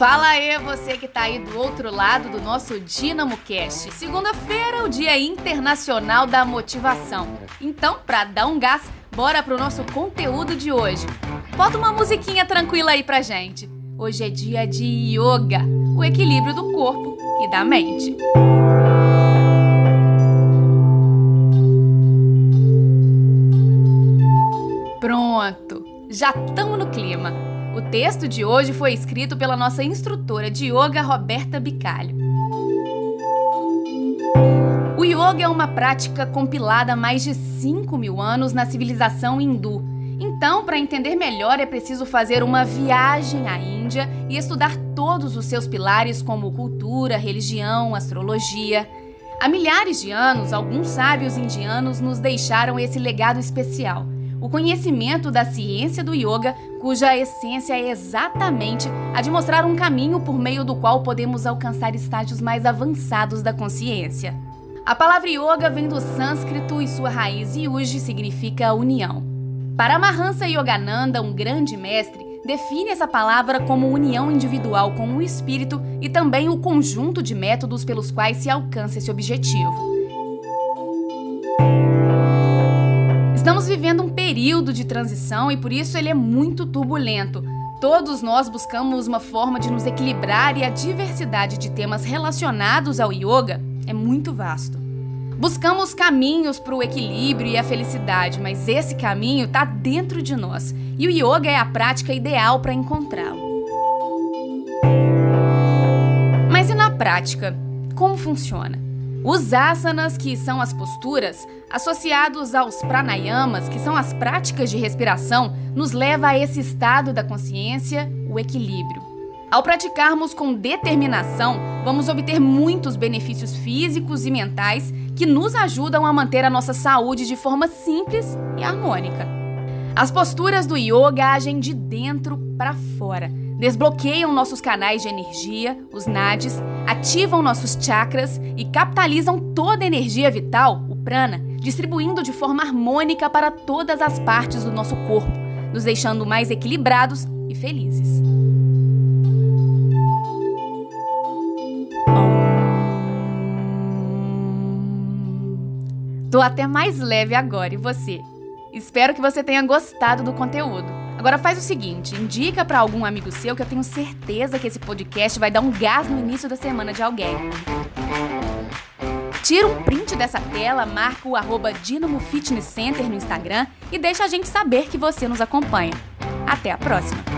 Fala aí, você que tá aí do outro lado do nosso Dinamo Cast. Segunda-feira é o Dia Internacional da Motivação. Então, pra dar um gás, bora pro nosso conteúdo de hoje. Bota uma musiquinha tranquila aí pra gente. Hoje é dia de yoga, o equilíbrio do corpo e da mente. Pronto, já estamos no clima. O texto de hoje foi escrito pela nossa instrutora de yoga, Roberta Bicalho. O yoga é uma prática compilada há mais de 5 mil anos na civilização hindu. Então, para entender melhor, é preciso fazer uma viagem à Índia e estudar todos os seus pilares, como cultura, religião, astrologia. Há milhares de anos, alguns sábios indianos nos deixaram esse legado especial o conhecimento da ciência do yoga, cuja essência é exatamente a de mostrar um caminho por meio do qual podemos alcançar estágios mais avançados da consciência. A palavra yoga vem do sânscrito e sua raiz yuji significa união. Paramahansa Yogananda, um grande mestre, define essa palavra como união individual com o espírito e também o conjunto de métodos pelos quais se alcança esse objetivo. Estamos vivendo um período de transição e por isso ele é muito turbulento. Todos nós buscamos uma forma de nos equilibrar e a diversidade de temas relacionados ao yoga é muito vasto. Buscamos caminhos para o equilíbrio e a felicidade, mas esse caminho está dentro de nós e o yoga é a prática ideal para encontrá-lo. Mas e na prática? Como funciona? Os asanas, que são as posturas, associados aos pranayamas, que são as práticas de respiração, nos leva a esse estado da consciência, o equilíbrio. Ao praticarmos com determinação, vamos obter muitos benefícios físicos e mentais que nos ajudam a manter a nossa saúde de forma simples e harmônica. As posturas do yoga agem de dentro para fora desbloqueiam nossos canais de energia, os nadis, ativam nossos chakras e capitalizam toda a energia vital, o prana, distribuindo de forma harmônica para todas as partes do nosso corpo, nos deixando mais equilibrados e felizes. Tô até mais leve agora, e você? Espero que você tenha gostado do conteúdo. Agora faz o seguinte, indica para algum amigo seu que eu tenho certeza que esse podcast vai dar um gás no início da semana de alguém. Tira um print dessa tela, marca o arroba Fitness Center no Instagram e deixa a gente saber que você nos acompanha. Até a próxima!